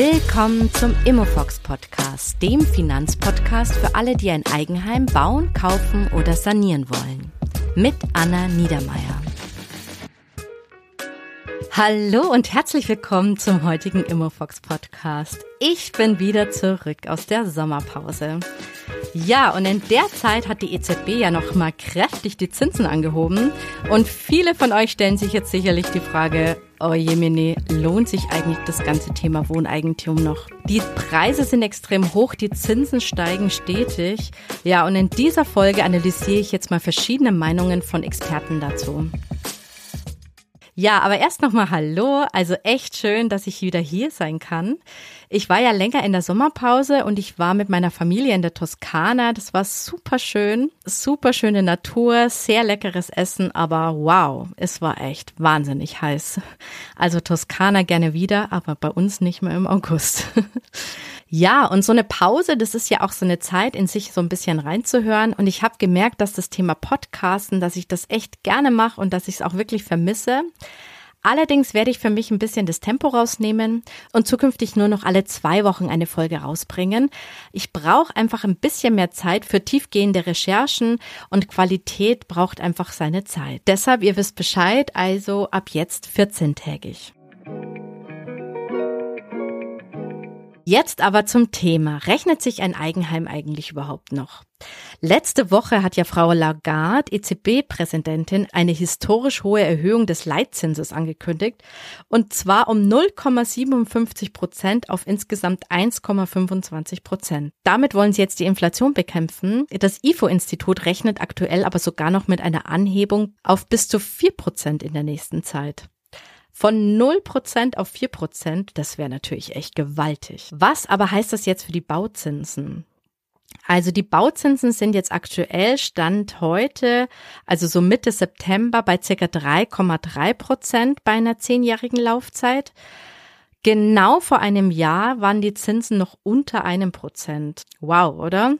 Willkommen zum Immofox Podcast, dem Finanzpodcast für alle, die ein Eigenheim bauen, kaufen oder sanieren wollen. Mit Anna Niedermeier. Hallo und herzlich willkommen zum heutigen Immofox Podcast. Ich bin wieder zurück aus der Sommerpause. Ja, und in der Zeit hat die EZB ja noch mal kräftig die Zinsen angehoben. Und viele von euch stellen sich jetzt sicherlich die Frage, oh Jemine, lohnt sich eigentlich das ganze Thema Wohneigentum noch? Die Preise sind extrem hoch, die Zinsen steigen stetig. Ja, und in dieser Folge analysiere ich jetzt mal verschiedene Meinungen von Experten dazu. Ja, aber erst nochmal Hallo. Also echt schön, dass ich wieder hier sein kann. Ich war ja länger in der Sommerpause und ich war mit meiner Familie in der Toskana. Das war super schön, super schöne Natur, sehr leckeres Essen, aber wow, es war echt wahnsinnig heiß. Also Toskana gerne wieder, aber bei uns nicht mehr im August. Ja, und so eine Pause, das ist ja auch so eine Zeit, in sich so ein bisschen reinzuhören. Und ich habe gemerkt, dass das Thema Podcasten, dass ich das echt gerne mache und dass ich es auch wirklich vermisse. Allerdings werde ich für mich ein bisschen das Tempo rausnehmen und zukünftig nur noch alle zwei Wochen eine Folge rausbringen. Ich brauche einfach ein bisschen mehr Zeit für tiefgehende Recherchen und Qualität braucht einfach seine Zeit. Deshalb, ihr wisst Bescheid, also ab jetzt 14-tägig. Jetzt aber zum Thema. Rechnet sich ein Eigenheim eigentlich überhaupt noch? Letzte Woche hat ja Frau Lagarde, EZB-Präsidentin, eine historisch hohe Erhöhung des Leitzinses angekündigt. Und zwar um 0,57 Prozent auf insgesamt 1,25 Prozent. Damit wollen sie jetzt die Inflation bekämpfen. Das IFO-Institut rechnet aktuell aber sogar noch mit einer Anhebung auf bis zu 4 Prozent in der nächsten Zeit. Von 0% auf 4%, das wäre natürlich echt gewaltig. Was aber heißt das jetzt für die Bauzinsen? Also die Bauzinsen sind jetzt aktuell Stand heute, also so Mitte September bei circa 3,3 Prozent bei einer zehnjährigen Laufzeit. Genau vor einem Jahr waren die Zinsen noch unter einem Prozent. Wow, oder?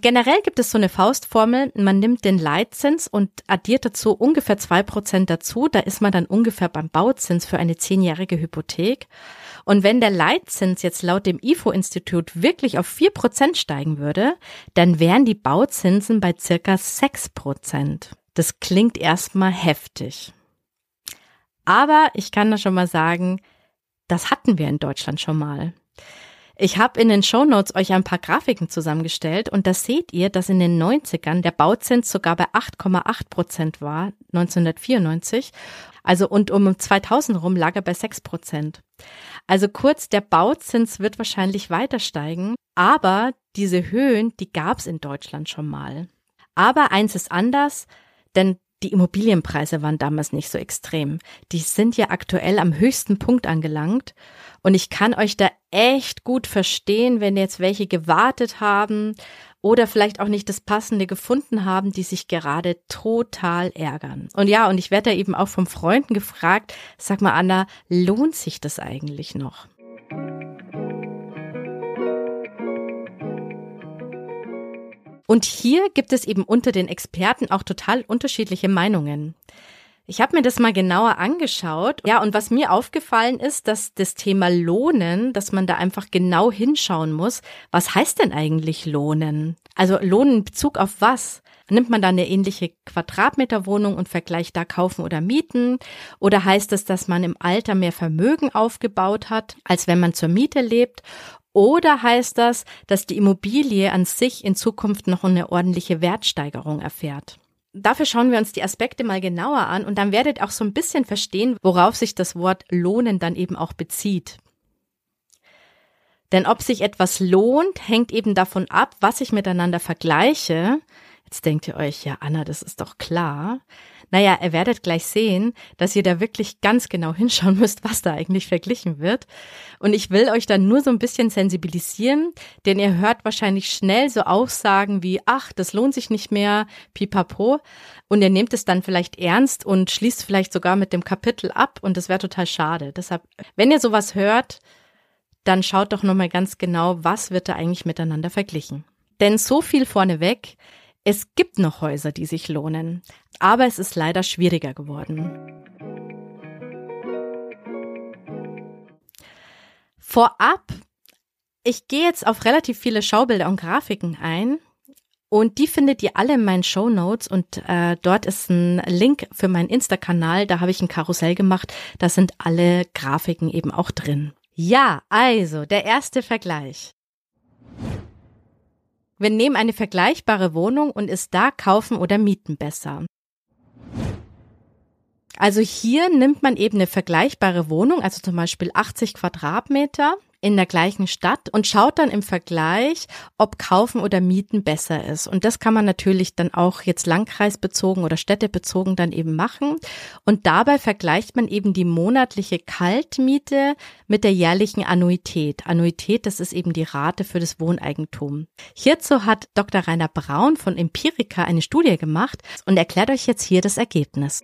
Generell gibt es so eine Faustformel, man nimmt den Leitzins und addiert dazu ungefähr zwei Prozent dazu, da ist man dann ungefähr beim Bauzins für eine zehnjährige Hypothek. Und wenn der Leitzins jetzt laut dem IFO-Institut wirklich auf vier Prozent steigen würde, dann wären die Bauzinsen bei circa sechs Prozent. Das klingt erstmal heftig. Aber ich kann da schon mal sagen, das hatten wir in Deutschland schon mal. Ich habe in den Show Notes euch ein paar Grafiken zusammengestellt und da seht ihr, dass in den 90ern der Bauzins sogar bei 8,8 Prozent war, 1994. Also und um 2000 rum lag er bei 6 Prozent. Also kurz, der Bauzins wird wahrscheinlich weiter steigen, aber diese Höhen, die gab es in Deutschland schon mal. Aber eins ist anders, denn die Immobilienpreise waren damals nicht so extrem. Die sind ja aktuell am höchsten Punkt angelangt. Und ich kann euch da echt gut verstehen, wenn jetzt welche gewartet haben oder vielleicht auch nicht das Passende gefunden haben, die sich gerade total ärgern. Und ja, und ich werde da eben auch von Freunden gefragt, sag mal, Anna, lohnt sich das eigentlich noch? Und hier gibt es eben unter den Experten auch total unterschiedliche Meinungen. Ich habe mir das mal genauer angeschaut. Ja, und was mir aufgefallen ist, dass das Thema Lohnen, dass man da einfach genau hinschauen muss. Was heißt denn eigentlich Lohnen? Also Lohnen in Bezug auf was? Nimmt man da eine ähnliche Quadratmeterwohnung und vergleicht da kaufen oder mieten? Oder heißt es, dass man im Alter mehr Vermögen aufgebaut hat, als wenn man zur Miete lebt? Oder heißt das, dass die Immobilie an sich in Zukunft noch eine ordentliche Wertsteigerung erfährt? Dafür schauen wir uns die Aspekte mal genauer an und dann werdet auch so ein bisschen verstehen, worauf sich das Wort lohnen dann eben auch bezieht. Denn ob sich etwas lohnt, hängt eben davon ab, was ich miteinander vergleiche. Jetzt denkt ihr euch, ja, Anna, das ist doch klar. Naja, ihr werdet gleich sehen, dass ihr da wirklich ganz genau hinschauen müsst, was da eigentlich verglichen wird. Und ich will euch dann nur so ein bisschen sensibilisieren, denn ihr hört wahrscheinlich schnell so Aussagen wie, ach, das lohnt sich nicht mehr, pipapo. Und ihr nehmt es dann vielleicht ernst und schließt vielleicht sogar mit dem Kapitel ab und das wäre total schade. Deshalb, wenn ihr sowas hört, dann schaut doch nochmal ganz genau, was wird da eigentlich miteinander verglichen. Denn so viel vorneweg, es gibt noch Häuser, die sich lohnen, aber es ist leider schwieriger geworden. Vorab, ich gehe jetzt auf relativ viele Schaubilder und Grafiken ein. Und die findet ihr alle in meinen Show Notes und äh, dort ist ein Link für meinen Insta-Kanal. Da habe ich ein Karussell gemacht. Da sind alle Grafiken eben auch drin. Ja, also der erste Vergleich. Wir nehmen eine vergleichbare Wohnung und ist da kaufen oder mieten besser. Also hier nimmt man eben eine vergleichbare Wohnung, also zum Beispiel 80 Quadratmeter in der gleichen Stadt und schaut dann im Vergleich, ob kaufen oder mieten besser ist. Und das kann man natürlich dann auch jetzt landkreisbezogen oder städtebezogen dann eben machen. Und dabei vergleicht man eben die monatliche Kaltmiete mit der jährlichen Annuität. Annuität, das ist eben die Rate für das Wohneigentum. Hierzu hat Dr. Rainer Braun von Empirica eine Studie gemacht und erklärt euch jetzt hier das Ergebnis.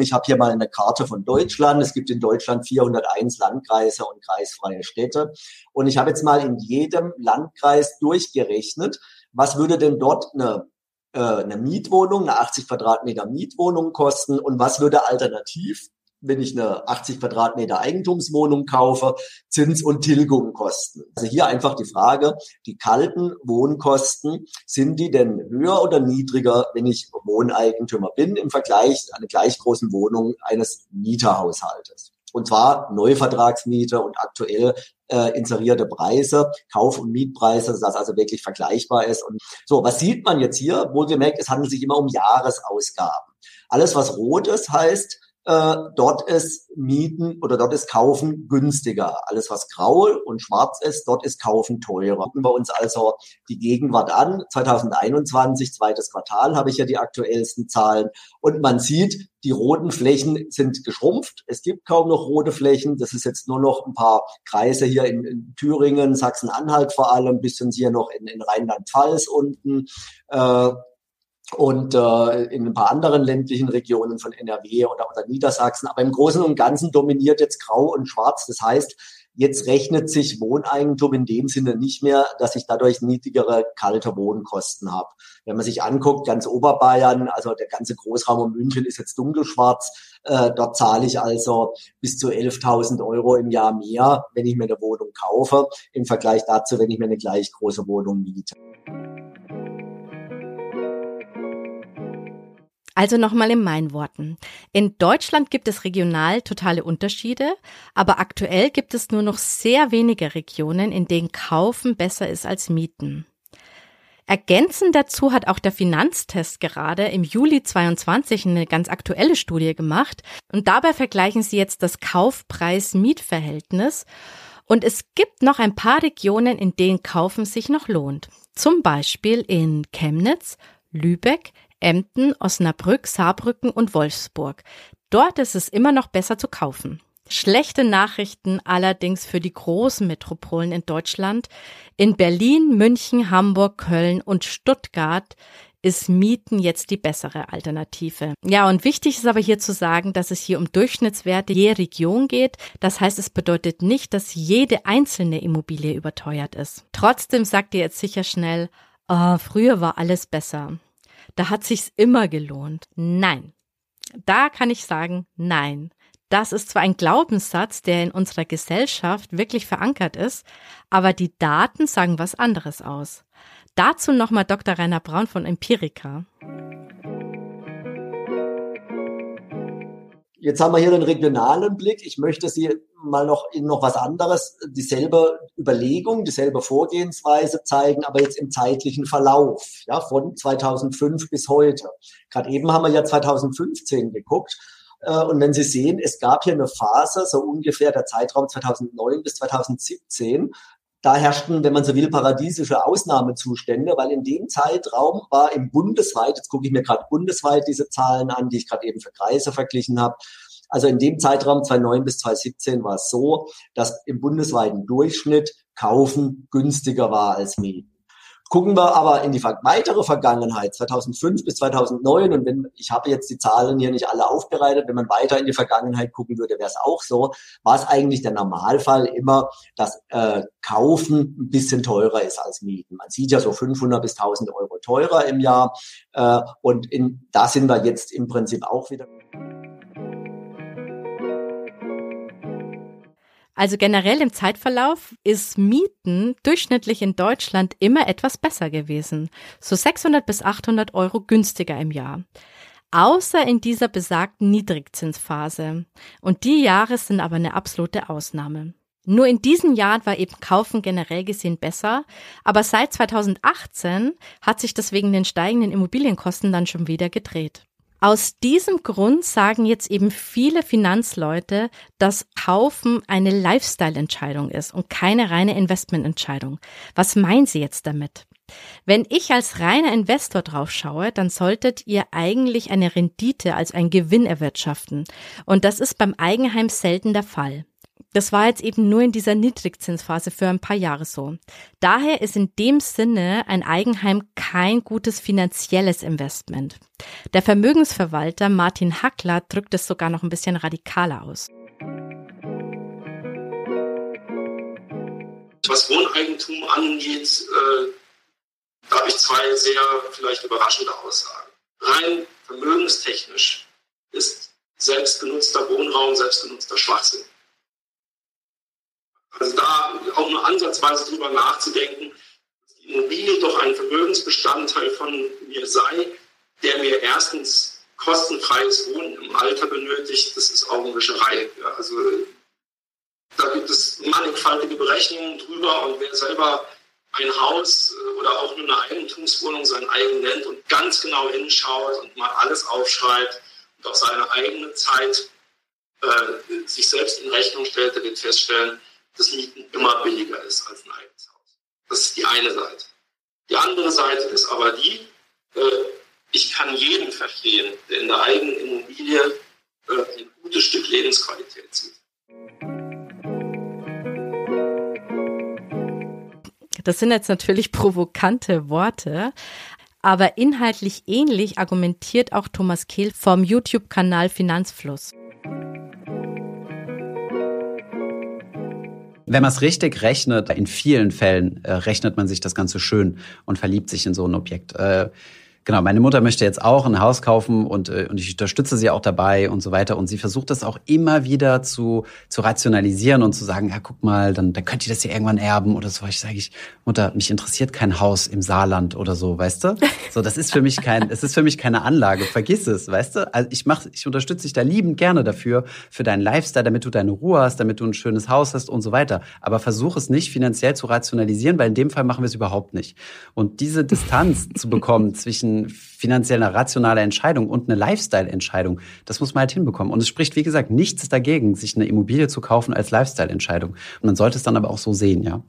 Ich habe hier mal eine Karte von Deutschland. Es gibt in Deutschland 401 Landkreise und kreisfreie Städte. Und ich habe jetzt mal in jedem Landkreis durchgerechnet, was würde denn dort eine, äh, eine Mietwohnung, eine 80 Quadratmeter Mietwohnung kosten und was würde alternativ wenn ich eine 80 Quadratmeter Eigentumswohnung kaufe, Zins und Tilgung kosten. Also hier einfach die Frage, die kalten Wohnkosten, sind die denn höher oder niedriger, wenn ich Wohneigentümer bin im Vergleich zu einer gleich großen Wohnung eines Mieterhaushaltes? Und zwar Neuvertragsmiete und aktuell äh, inserierte Preise, Kauf- und Mietpreise, dass das also wirklich vergleichbar ist. Und so, was sieht man jetzt hier? Wohlgemerkt, es handelt sich immer um Jahresausgaben. Alles, was rot ist, heißt, äh, dort ist Mieten oder dort ist Kaufen günstiger. Alles, was grau und schwarz ist, dort ist Kaufen teurer. Gucken wir uns also die Gegenwart an. 2021, zweites Quartal, habe ich ja die aktuellsten Zahlen. Und man sieht, die roten Flächen sind geschrumpft. Es gibt kaum noch rote Flächen. Das ist jetzt nur noch ein paar Kreise hier in, in Thüringen, Sachsen-Anhalt vor allem, bisschen hier noch in, in Rheinland-Pfalz unten. Äh, und äh, in ein paar anderen ländlichen Regionen von NRW oder, oder Niedersachsen. Aber im Großen und Ganzen dominiert jetzt Grau und Schwarz. Das heißt, jetzt rechnet sich Wohneigentum in dem Sinne nicht mehr, dass ich dadurch niedrigere kalte Wohnkosten habe. Wenn man sich anguckt, ganz Oberbayern, also der ganze Großraum um München ist jetzt dunkelschwarz. Äh, dort zahle ich also bis zu 11.000 Euro im Jahr mehr, wenn ich mir eine Wohnung kaufe, im Vergleich dazu, wenn ich mir eine gleich große Wohnung miete. Also nochmal in meinen Worten. In Deutschland gibt es regional totale Unterschiede, aber aktuell gibt es nur noch sehr wenige Regionen, in denen Kaufen besser ist als Mieten. Ergänzend dazu hat auch der Finanztest gerade im Juli 22 eine ganz aktuelle Studie gemacht und dabei vergleichen sie jetzt das Kaufpreis-Mietverhältnis und es gibt noch ein paar Regionen, in denen Kaufen sich noch lohnt. Zum Beispiel in Chemnitz, Lübeck, Emden, Osnabrück, Saarbrücken und Wolfsburg. Dort ist es immer noch besser zu kaufen. Schlechte Nachrichten allerdings für die großen Metropolen in Deutschland. In Berlin, München, Hamburg, Köln und Stuttgart ist Mieten jetzt die bessere Alternative. Ja, und wichtig ist aber hier zu sagen, dass es hier um Durchschnittswerte je Region geht. Das heißt, es bedeutet nicht, dass jede einzelne Immobilie überteuert ist. Trotzdem sagt ihr jetzt sicher schnell, oh, früher war alles besser da hat sich's immer gelohnt. Nein. Da kann ich sagen, nein. Das ist zwar ein Glaubenssatz, der in unserer Gesellschaft wirklich verankert ist, aber die Daten sagen was anderes aus. Dazu nochmal Dr. Rainer Braun von Empirica. Jetzt haben wir hier den regionalen Blick. Ich möchte Sie mal noch in noch was anderes, dieselbe Überlegung, dieselbe Vorgehensweise zeigen, aber jetzt im zeitlichen Verlauf, ja, von 2005 bis heute. Gerade eben haben wir ja 2015 geguckt. Äh, und wenn Sie sehen, es gab hier eine Phase, so ungefähr der Zeitraum 2009 bis 2017, da herrschten, wenn man so will, paradiesische Ausnahmezustände, weil in dem Zeitraum war im bundesweit, jetzt gucke ich mir gerade bundesweit diese Zahlen an, die ich gerade eben für Kreise verglichen habe, also in dem Zeitraum 2009 bis 2017 war es so, dass im bundesweiten Durchschnitt Kaufen günstiger war als Mieten. Gucken wir aber in die weitere Vergangenheit, 2005 bis 2009, und wenn ich habe jetzt die Zahlen hier nicht alle aufbereitet, wenn man weiter in die Vergangenheit gucken würde, wäre es auch so, war es eigentlich der Normalfall immer, dass äh, Kaufen ein bisschen teurer ist als Mieten. Man sieht ja so 500 bis 1000 Euro teurer im Jahr, äh, und in, da sind wir jetzt im Prinzip auch wieder. Also generell im Zeitverlauf ist Mieten durchschnittlich in Deutschland immer etwas besser gewesen. So 600 bis 800 Euro günstiger im Jahr. Außer in dieser besagten Niedrigzinsphase. Und die Jahre sind aber eine absolute Ausnahme. Nur in diesen Jahren war eben Kaufen generell gesehen besser, aber seit 2018 hat sich das wegen den steigenden Immobilienkosten dann schon wieder gedreht. Aus diesem Grund sagen jetzt eben viele Finanzleute, dass Kaufen eine Lifestyle-Entscheidung ist und keine reine Investmententscheidung. Was meinen Sie jetzt damit? Wenn ich als reiner Investor drauf schaue, dann solltet ihr eigentlich eine Rendite, also einen Gewinn erwirtschaften. Und das ist beim Eigenheim selten der Fall. Das war jetzt eben nur in dieser Niedrigzinsphase für ein paar Jahre so. Daher ist in dem Sinne ein Eigenheim kein gutes finanzielles Investment. Der Vermögensverwalter Martin Hackler drückt es sogar noch ein bisschen radikaler aus. Was Wohneigentum angeht, äh, habe ich zwei sehr vielleicht überraschende Aussagen. Rein vermögenstechnisch ist selbstgenutzter Wohnraum selbstgenutzter Schwachsinn. Also da auch nur ansatzweise drüber nachzudenken, dass die Immobilie doch ein Vermögensbestandteil von mir sei, der mir erstens kostenfreies Wohnen im Alter benötigt, das ist Augenwischerei. Ja, also da gibt es mannigfaltige Berechnungen drüber und wer selber ein Haus äh, oder auch nur eine Eigentumswohnung sein eigen nennt und ganz genau hinschaut und mal alles aufschreibt und auch seine eigene Zeit äh, sich selbst in Rechnung stellt, der wird feststellen, das Mieten immer billiger ist als ein eigenes Haus. Das ist die eine Seite. Die andere Seite ist aber die, äh, ich kann jeden verstehen, der in der eigenen Immobilie äh, ein gutes Stück Lebensqualität sieht. Das sind jetzt natürlich provokante Worte, aber inhaltlich ähnlich argumentiert auch Thomas Kehl vom YouTube-Kanal Finanzfluss. Wenn man es richtig rechnet, in vielen Fällen äh, rechnet man sich das Ganze schön und verliebt sich in so ein Objekt. Äh, genau, meine Mutter möchte jetzt auch ein Haus kaufen und, äh, und ich unterstütze sie auch dabei und so weiter. Und sie versucht das auch immer wieder zu, zu rationalisieren und zu sagen, ja, guck mal, dann, dann könnt ihr das ja irgendwann erben oder so. Ich sage ich, Mutter, mich interessiert kein Haus im Saarland oder so, weißt du? So, das ist für mich kein, es ist für mich keine Anlage. Vergiss es, weißt du? Also ich mach, ich unterstütze dich da liebend gerne dafür, für deinen Lifestyle, damit du deine Ruhe hast, damit du ein schönes Haus hast und so weiter. Aber versuch es nicht finanziell zu rationalisieren, weil in dem Fall machen wir es überhaupt nicht. Und diese Distanz zu bekommen zwischen finanziell eine rationale Entscheidung und eine Lifestyle-Entscheidung. Das muss man halt hinbekommen. Und es spricht, wie gesagt, nichts dagegen, sich eine Immobilie zu kaufen als Lifestyle-Entscheidung. Und man sollte es dann aber auch so sehen, ja.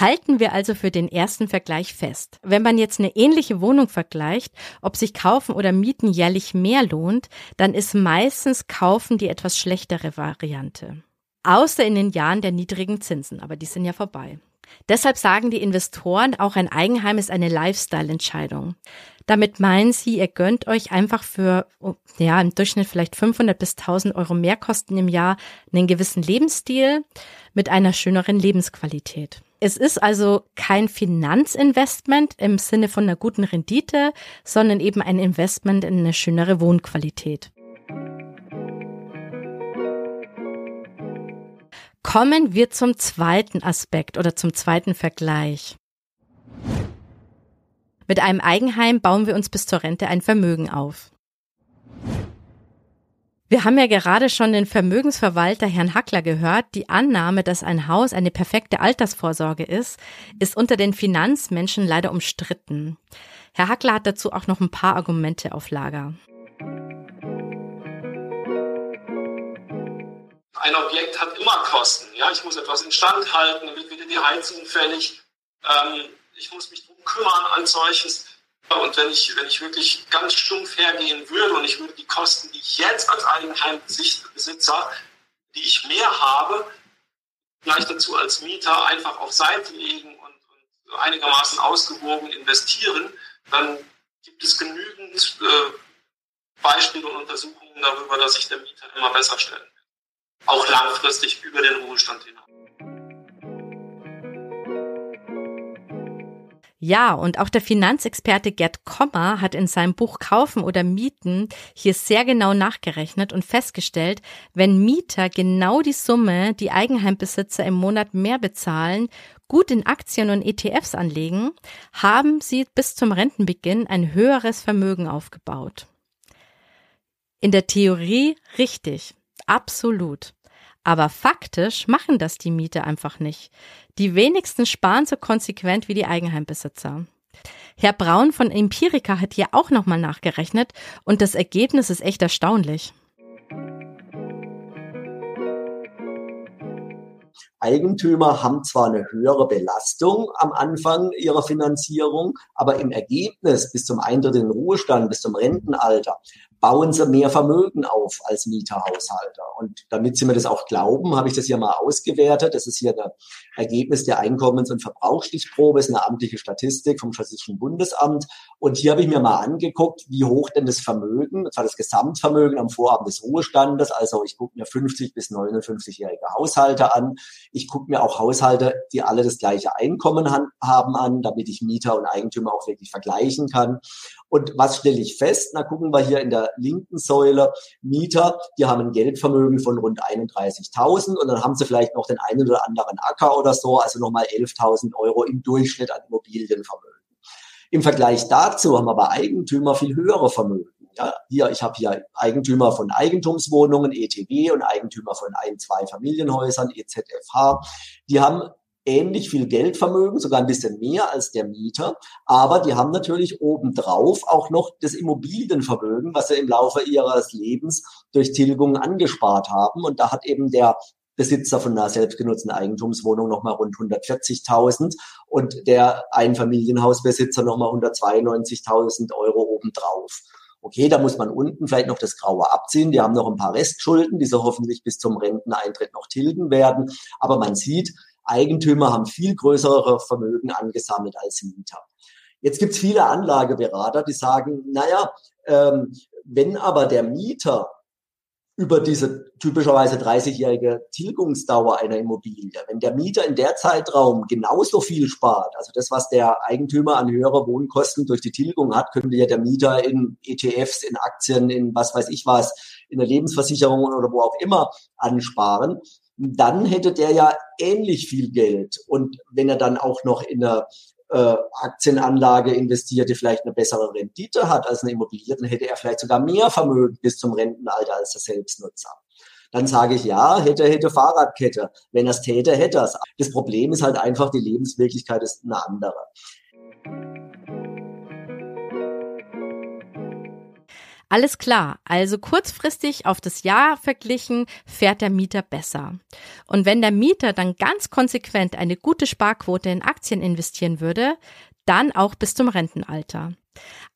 Halten wir also für den ersten Vergleich fest. Wenn man jetzt eine ähnliche Wohnung vergleicht, ob sich Kaufen oder Mieten jährlich mehr lohnt, dann ist meistens Kaufen die etwas schlechtere Variante. Außer in den Jahren der niedrigen Zinsen, aber die sind ja vorbei. Deshalb sagen die Investoren, auch ein Eigenheim ist eine Lifestyle-Entscheidung. Damit meinen sie, ihr gönnt euch einfach für, ja, im Durchschnitt vielleicht 500 bis 1000 Euro Mehrkosten im Jahr einen gewissen Lebensstil mit einer schöneren Lebensqualität. Es ist also kein Finanzinvestment im Sinne von einer guten Rendite, sondern eben ein Investment in eine schönere Wohnqualität. Kommen wir zum zweiten Aspekt oder zum zweiten Vergleich. Mit einem Eigenheim bauen wir uns bis zur Rente ein Vermögen auf. Wir haben ja gerade schon den Vermögensverwalter Herrn Hackler gehört. Die Annahme, dass ein Haus eine perfekte Altersvorsorge ist, ist unter den Finanzmenschen leider umstritten. Herr Hackler hat dazu auch noch ein paar Argumente auf Lager. Ein Objekt hat immer Kosten. Ja, ich muss etwas instand halten, wird wieder die Heizung fällig. Ähm, ich muss mich darum kümmern an solches. Und wenn ich, wenn ich wirklich ganz stumpf hergehen würde und ich würde die Kosten, die ich jetzt als Eigenheimbesitzer, die ich mehr habe, vielleicht dazu als Mieter einfach auf Seite legen und, und einigermaßen ausgewogen investieren, dann gibt es genügend äh, Beispiele und Untersuchungen darüber, dass sich der Mieter immer besser stellen auch langfristig über den Ruhestand hinaus. Ja, und auch der Finanzexperte Gerd Kommer hat in seinem Buch Kaufen oder Mieten hier sehr genau nachgerechnet und festgestellt, wenn Mieter genau die Summe, die Eigenheimbesitzer im Monat mehr bezahlen, gut in Aktien und ETFs anlegen, haben sie bis zum Rentenbeginn ein höheres Vermögen aufgebaut. In der Theorie richtig, absolut. Aber faktisch machen das die Mieter einfach nicht. Die wenigsten sparen so konsequent wie die Eigenheimbesitzer. Herr Braun von Empirica hat hier auch nochmal nachgerechnet und das Ergebnis ist echt erstaunlich. Eigentümer haben zwar eine höhere Belastung am Anfang ihrer Finanzierung, aber im Ergebnis bis zum Eintritt in den Ruhestand, bis zum Rentenalter bauen sie mehr Vermögen auf als Mieterhaushalter. Und damit Sie mir das auch glauben, habe ich das hier mal ausgewertet. Das ist hier ein Ergebnis der Einkommens- und Verbrauchsstichprobe, ist eine amtliche Statistik vom Statistischen Bundesamt. Und hier habe ich mir mal angeguckt, wie hoch denn das Vermögen, und zwar das Gesamtvermögen am Vorabend des Ruhestandes. Also ich gucke mir 50 bis 59-jährige Haushalte an. Ich gucke mir auch Haushalte, die alle das gleiche Einkommen haben an, damit ich Mieter und Eigentümer auch wirklich vergleichen kann. Und was stelle ich fest? Na, gucken wir hier in der linken Säule Mieter, die haben ein Geldvermögen von rund 31.000 und dann haben sie vielleicht noch den einen oder anderen Acker oder so, also nochmal 11.000 Euro im Durchschnitt an Immobilienvermögen. Im Vergleich dazu haben aber Eigentümer viel höhere Vermögen. Ja, hier, ich habe hier Eigentümer von Eigentumswohnungen, ETW, und Eigentümer von ein, zwei Familienhäusern, EZFH. Die haben ähnlich viel Geldvermögen, sogar ein bisschen mehr als der Mieter. Aber die haben natürlich obendrauf auch noch das Immobilienvermögen, was sie im Laufe ihres Lebens durch Tilgungen angespart haben. Und da hat eben der Besitzer von einer selbstgenutzten Eigentumswohnung nochmal rund 140.000 und der Einfamilienhausbesitzer nochmal 192.000 Euro obendrauf. Okay, da muss man unten vielleicht noch das Graue abziehen. Die haben noch ein paar Restschulden, die sie hoffentlich bis zum Renteneintritt noch tilgen werden. Aber man sieht, Eigentümer haben viel größere Vermögen angesammelt als Mieter. Jetzt gibt es viele Anlageberater, die sagen, naja, ähm, wenn aber der Mieter über diese typischerweise 30-jährige Tilgungsdauer einer Immobilie, wenn der Mieter in der Zeitraum genauso viel spart, also das, was der Eigentümer an höhere Wohnkosten durch die Tilgung hat, könnte ja der Mieter in ETFs, in Aktien, in was weiß ich was, in der Lebensversicherung oder wo auch immer ansparen dann hätte der ja ähnlich viel Geld. Und wenn er dann auch noch in eine äh, Aktienanlage investiert, die vielleicht eine bessere Rendite hat als eine Immobilie, dann hätte er vielleicht sogar mehr Vermögen bis zum Rentenalter als der Selbstnutzer. Dann sage ich, ja, hätte, hätte Fahrradkette. Wenn er es täte, hätte er es. Das Problem ist halt einfach, die Lebenswirklichkeit ist eine andere. Alles klar, also kurzfristig auf das Jahr verglichen fährt der Mieter besser. Und wenn der Mieter dann ganz konsequent eine gute Sparquote in Aktien investieren würde, dann auch bis zum Rentenalter.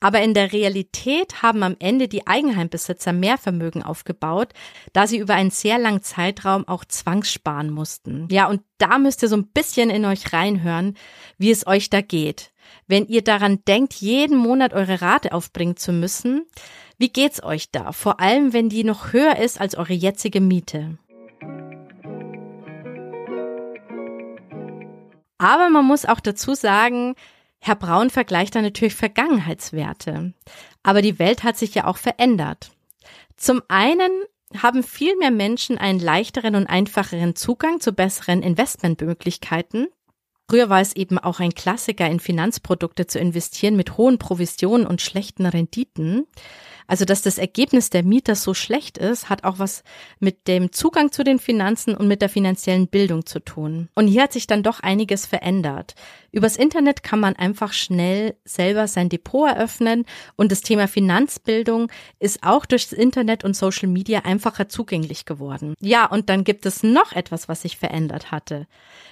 Aber in der Realität haben am Ende die Eigenheimbesitzer mehr Vermögen aufgebaut, da sie über einen sehr langen Zeitraum auch zwangssparen mussten. Ja, und da müsst ihr so ein bisschen in euch reinhören, wie es euch da geht. Wenn ihr daran denkt, jeden Monat eure Rate aufbringen zu müssen, wie geht's euch da? Vor allem, wenn die noch höher ist als eure jetzige Miete. Aber man muss auch dazu sagen, Herr Braun vergleicht da natürlich Vergangenheitswerte. Aber die Welt hat sich ja auch verändert. Zum einen haben viel mehr Menschen einen leichteren und einfacheren Zugang zu besseren Investmentmöglichkeiten. Früher war es eben auch ein Klassiker, in Finanzprodukte zu investieren mit hohen Provisionen und schlechten Renditen. Also, dass das Ergebnis der Mieter so schlecht ist, hat auch was mit dem Zugang zu den Finanzen und mit der finanziellen Bildung zu tun. Und hier hat sich dann doch einiges verändert. Übers Internet kann man einfach schnell selber sein Depot eröffnen und das Thema Finanzbildung ist auch durchs Internet und Social Media einfacher zugänglich geworden. Ja, und dann gibt es noch etwas, was sich verändert hatte.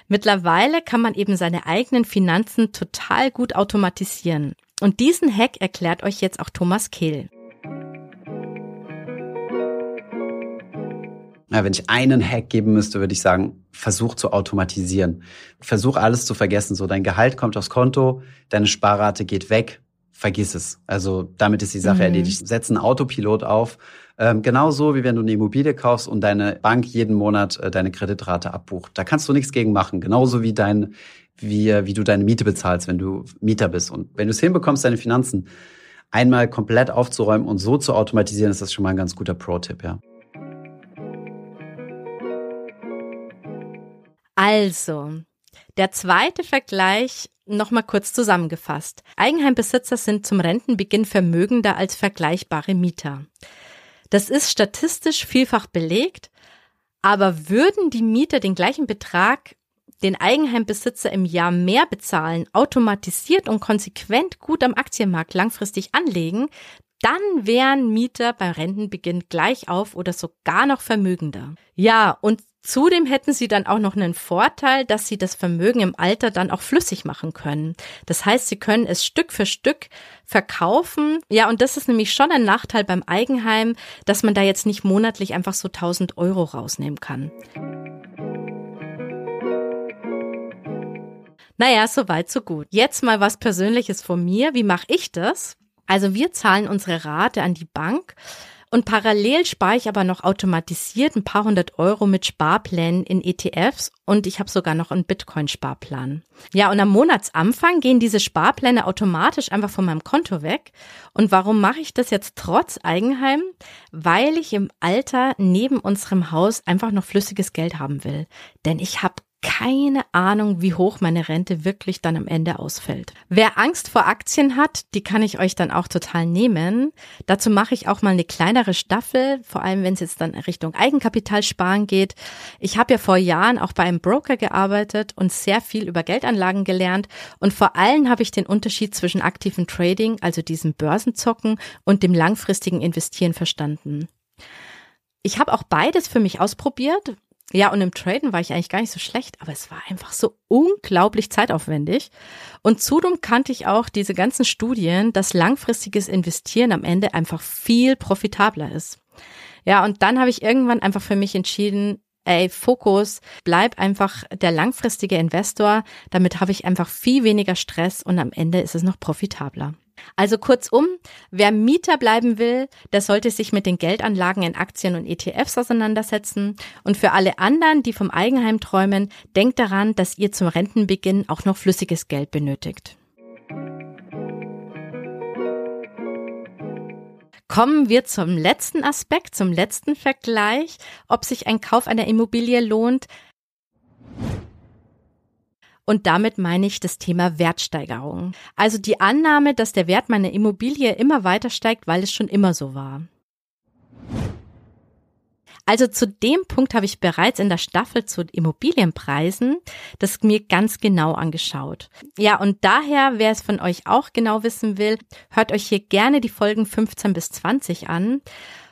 Mittlerweile kann man eben seine eigenen Finanzen total gut automatisieren. Und diesen Hack erklärt euch jetzt auch Thomas Kehl. Ja, wenn ich einen Hack geben müsste, würde ich sagen, versuch zu automatisieren. Versuch alles zu vergessen. So, dein Gehalt kommt aufs Konto, deine Sparrate geht weg, vergiss es. Also damit ist die Sache mhm. erledigt. Setz einen Autopilot auf. Ähm, genauso wie wenn du eine Immobilie kaufst und deine Bank jeden Monat äh, deine Kreditrate abbucht. Da kannst du nichts gegen machen. Genauso wie dein wie, wie du deine Miete bezahlst, wenn du Mieter bist. Und wenn du es hinbekommst, deine Finanzen einmal komplett aufzuräumen und so zu automatisieren, ist das schon mal ein ganz guter Pro-Tipp, ja. Also, der zweite Vergleich Nochmal kurz zusammengefasst. Eigenheimbesitzer sind zum Rentenbeginn vermögender als vergleichbare Mieter. Das ist statistisch vielfach belegt, aber würden die Mieter den gleichen Betrag den Eigenheimbesitzer im Jahr mehr bezahlen, automatisiert und konsequent gut am Aktienmarkt langfristig anlegen, dann wären Mieter beim Rentenbeginn gleich auf oder sogar noch vermögender. Ja, und Zudem hätten sie dann auch noch einen Vorteil, dass sie das Vermögen im Alter dann auch flüssig machen können. Das heißt, sie können es Stück für Stück verkaufen. Ja, und das ist nämlich schon ein Nachteil beim Eigenheim, dass man da jetzt nicht monatlich einfach so 1000 Euro rausnehmen kann. Naja, so weit, so gut. Jetzt mal was Persönliches von mir. Wie mache ich das? Also wir zahlen unsere Rate an die Bank und parallel spare ich aber noch automatisiert ein paar hundert Euro mit Sparplänen in ETFs und ich habe sogar noch einen Bitcoin-Sparplan. Ja, und am Monatsanfang gehen diese Sparpläne automatisch einfach von meinem Konto weg. Und warum mache ich das jetzt trotz Eigenheim? Weil ich im Alter neben unserem Haus einfach noch flüssiges Geld haben will. Denn ich habe keine Ahnung, wie hoch meine Rente wirklich dann am Ende ausfällt. Wer Angst vor Aktien hat, die kann ich euch dann auch total nehmen. Dazu mache ich auch mal eine kleinere Staffel, vor allem wenn es jetzt dann Richtung Eigenkapital sparen geht. Ich habe ja vor Jahren auch bei einem Broker gearbeitet und sehr viel über Geldanlagen gelernt und vor allem habe ich den Unterschied zwischen aktivem Trading, also diesem Börsenzocken und dem langfristigen Investieren verstanden. Ich habe auch beides für mich ausprobiert, ja, und im Traden war ich eigentlich gar nicht so schlecht, aber es war einfach so unglaublich zeitaufwendig. Und zudem kannte ich auch diese ganzen Studien, dass langfristiges Investieren am Ende einfach viel profitabler ist. Ja, und dann habe ich irgendwann einfach für mich entschieden, ey, Fokus, bleib einfach der langfristige Investor. Damit habe ich einfach viel weniger Stress und am Ende ist es noch profitabler. Also kurzum, wer Mieter bleiben will, der sollte sich mit den Geldanlagen in Aktien und ETFs auseinandersetzen. Und für alle anderen, die vom Eigenheim träumen, denkt daran, dass ihr zum Rentenbeginn auch noch flüssiges Geld benötigt. Kommen wir zum letzten Aspekt, zum letzten Vergleich, ob sich ein Kauf einer Immobilie lohnt. Und damit meine ich das Thema Wertsteigerung. Also die Annahme, dass der Wert meiner Immobilie immer weiter steigt, weil es schon immer so war. Also zu dem Punkt habe ich bereits in der Staffel zu Immobilienpreisen das mir ganz genau angeschaut. Ja, und daher, wer es von euch auch genau wissen will, hört euch hier gerne die Folgen 15 bis 20 an.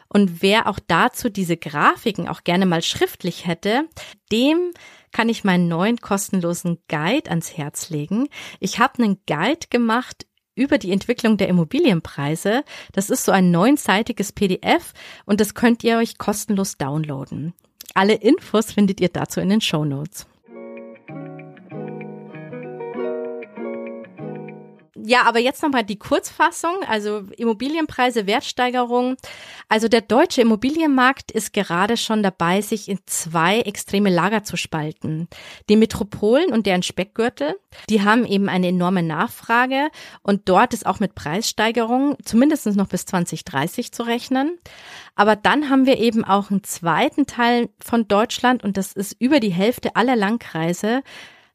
Und wer auch dazu diese Grafiken auch gerne mal schriftlich hätte, dem kann ich meinen neuen kostenlosen Guide ans Herz legen. Ich habe einen Guide gemacht über die Entwicklung der Immobilienpreise. Das ist so ein neunseitiges PDF und das könnt ihr euch kostenlos downloaden. Alle Infos findet ihr dazu in den Show Notes. Ja, aber jetzt nochmal die Kurzfassung, also Immobilienpreise, Wertsteigerung. Also der deutsche Immobilienmarkt ist gerade schon dabei, sich in zwei extreme Lager zu spalten. Die Metropolen und deren Speckgürtel, die haben eben eine enorme Nachfrage und dort ist auch mit Preissteigerungen zumindest noch bis 2030 zu rechnen. Aber dann haben wir eben auch einen zweiten Teil von Deutschland und das ist über die Hälfte aller Landkreise,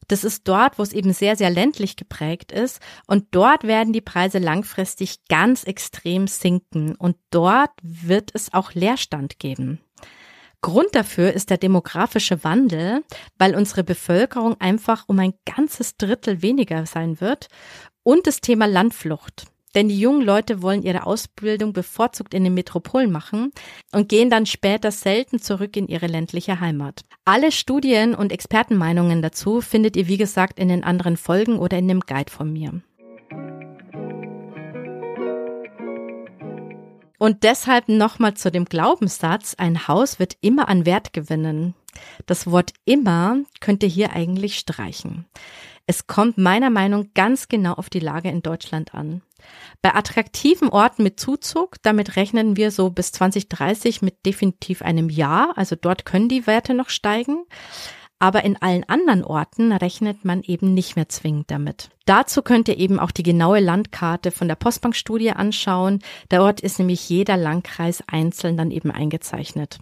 das ist dort, wo es eben sehr, sehr ländlich geprägt ist. Und dort werden die Preise langfristig ganz extrem sinken. Und dort wird es auch Leerstand geben. Grund dafür ist der demografische Wandel, weil unsere Bevölkerung einfach um ein ganzes Drittel weniger sein wird und das Thema Landflucht. Denn die jungen Leute wollen ihre Ausbildung bevorzugt in den Metropolen machen und gehen dann später selten zurück in ihre ländliche Heimat. Alle Studien und Expertenmeinungen dazu findet ihr, wie gesagt, in den anderen Folgen oder in dem Guide von mir. Und deshalb nochmal zu dem Glaubenssatz, ein Haus wird immer an Wert gewinnen. Das Wort immer könnt ihr hier eigentlich streichen. Es kommt meiner Meinung ganz genau auf die Lage in Deutschland an. Bei attraktiven Orten mit Zuzug, damit rechnen wir so bis 2030 mit definitiv einem Jahr, also dort können die Werte noch steigen. aber in allen anderen Orten rechnet man eben nicht mehr zwingend damit. Dazu könnt ihr eben auch die genaue Landkarte von der Postbankstudie anschauen. Der Ort ist nämlich jeder Landkreis einzeln dann eben eingezeichnet.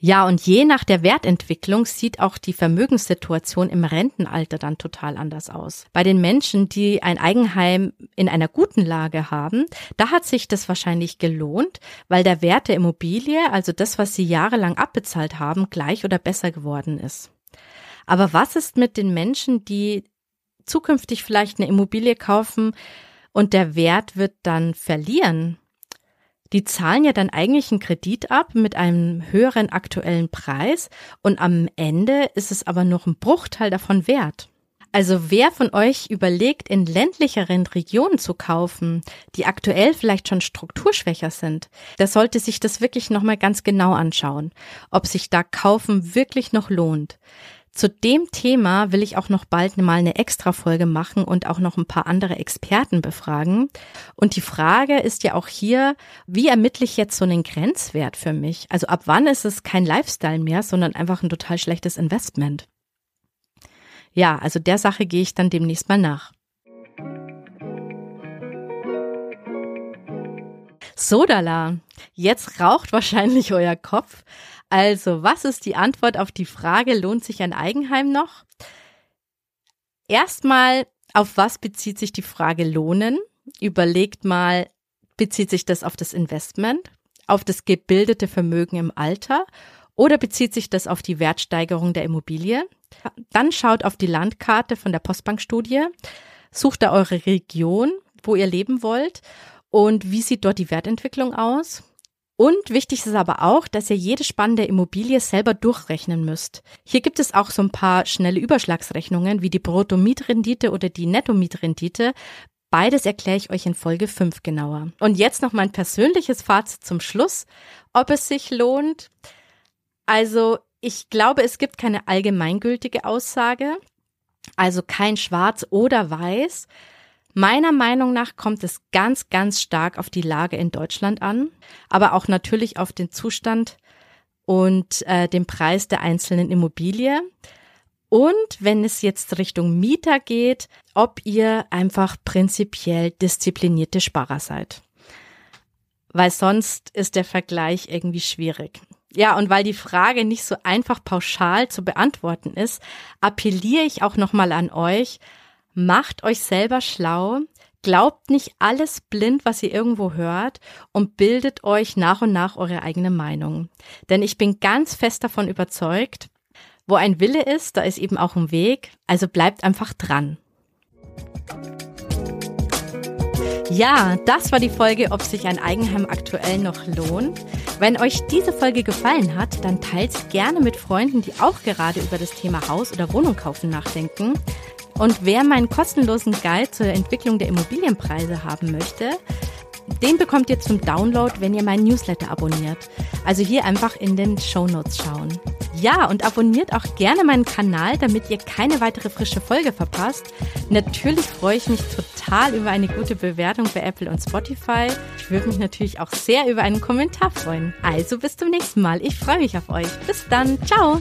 Ja, und je nach der Wertentwicklung sieht auch die Vermögenssituation im Rentenalter dann total anders aus. Bei den Menschen, die ein Eigenheim in einer guten Lage haben, da hat sich das wahrscheinlich gelohnt, weil der Wert der Immobilie, also das, was sie jahrelang abbezahlt haben, gleich oder besser geworden ist. Aber was ist mit den Menschen, die zukünftig vielleicht eine Immobilie kaufen und der Wert wird dann verlieren? Die zahlen ja dann eigentlich einen Kredit ab mit einem höheren aktuellen Preis und am Ende ist es aber noch ein Bruchteil davon wert. Also wer von euch überlegt, in ländlicheren Regionen zu kaufen, die aktuell vielleicht schon strukturschwächer sind, der sollte sich das wirklich nochmal ganz genau anschauen, ob sich da kaufen wirklich noch lohnt. Zu dem Thema will ich auch noch bald mal eine Extra-Folge machen und auch noch ein paar andere Experten befragen. Und die Frage ist ja auch hier, wie ermittle ich jetzt so einen Grenzwert für mich? Also ab wann ist es kein Lifestyle mehr, sondern einfach ein total schlechtes Investment? Ja, also der Sache gehe ich dann demnächst mal nach. Sodala, jetzt raucht wahrscheinlich euer Kopf. Also, was ist die Antwort auf die Frage, lohnt sich ein Eigenheim noch? Erstmal, auf was bezieht sich die Frage lohnen? Überlegt mal, bezieht sich das auf das Investment, auf das gebildete Vermögen im Alter oder bezieht sich das auf die Wertsteigerung der Immobilie? Dann schaut auf die Landkarte von der Postbankstudie, sucht da eure Region, wo ihr leben wollt und wie sieht dort die Wertentwicklung aus? Und wichtig ist aber auch, dass ihr jede spannende Immobilie selber durchrechnen müsst. Hier gibt es auch so ein paar schnelle Überschlagsrechnungen wie die Brutto-Mietrendite oder die Netto-Mietrendite. Beides erkläre ich euch in Folge 5 genauer. Und jetzt noch mein persönliches Fazit zum Schluss, ob es sich lohnt. Also, ich glaube, es gibt keine allgemeingültige Aussage, also kein Schwarz oder Weiß. Meiner Meinung nach kommt es ganz, ganz stark auf die Lage in Deutschland an, aber auch natürlich auf den Zustand und äh, den Preis der einzelnen Immobilie. Und wenn es jetzt Richtung Mieter geht, ob ihr einfach prinzipiell disziplinierte Sparer seid. Weil sonst ist der Vergleich irgendwie schwierig. Ja, und weil die Frage nicht so einfach pauschal zu beantworten ist, appelliere ich auch nochmal an euch, Macht euch selber schlau, glaubt nicht alles blind, was ihr irgendwo hört und bildet euch nach und nach eure eigene Meinung. Denn ich bin ganz fest davon überzeugt, wo ein Wille ist, da ist eben auch ein Weg, also bleibt einfach dran. Ja, das war die Folge, ob sich ein Eigenheim aktuell noch lohnt. Wenn euch diese Folge gefallen hat, dann teilt gerne mit Freunden, die auch gerade über das Thema Haus oder Wohnung kaufen nachdenken. Und wer meinen kostenlosen Guide zur Entwicklung der Immobilienpreise haben möchte, den bekommt ihr zum Download, wenn ihr meinen Newsletter abonniert. Also hier einfach in den Show Notes schauen. Ja, und abonniert auch gerne meinen Kanal, damit ihr keine weitere frische Folge verpasst. Natürlich freue ich mich total über eine gute Bewertung bei Apple und Spotify. Ich würde mich natürlich auch sehr über einen Kommentar freuen. Also bis zum nächsten Mal. Ich freue mich auf euch. Bis dann. Ciao.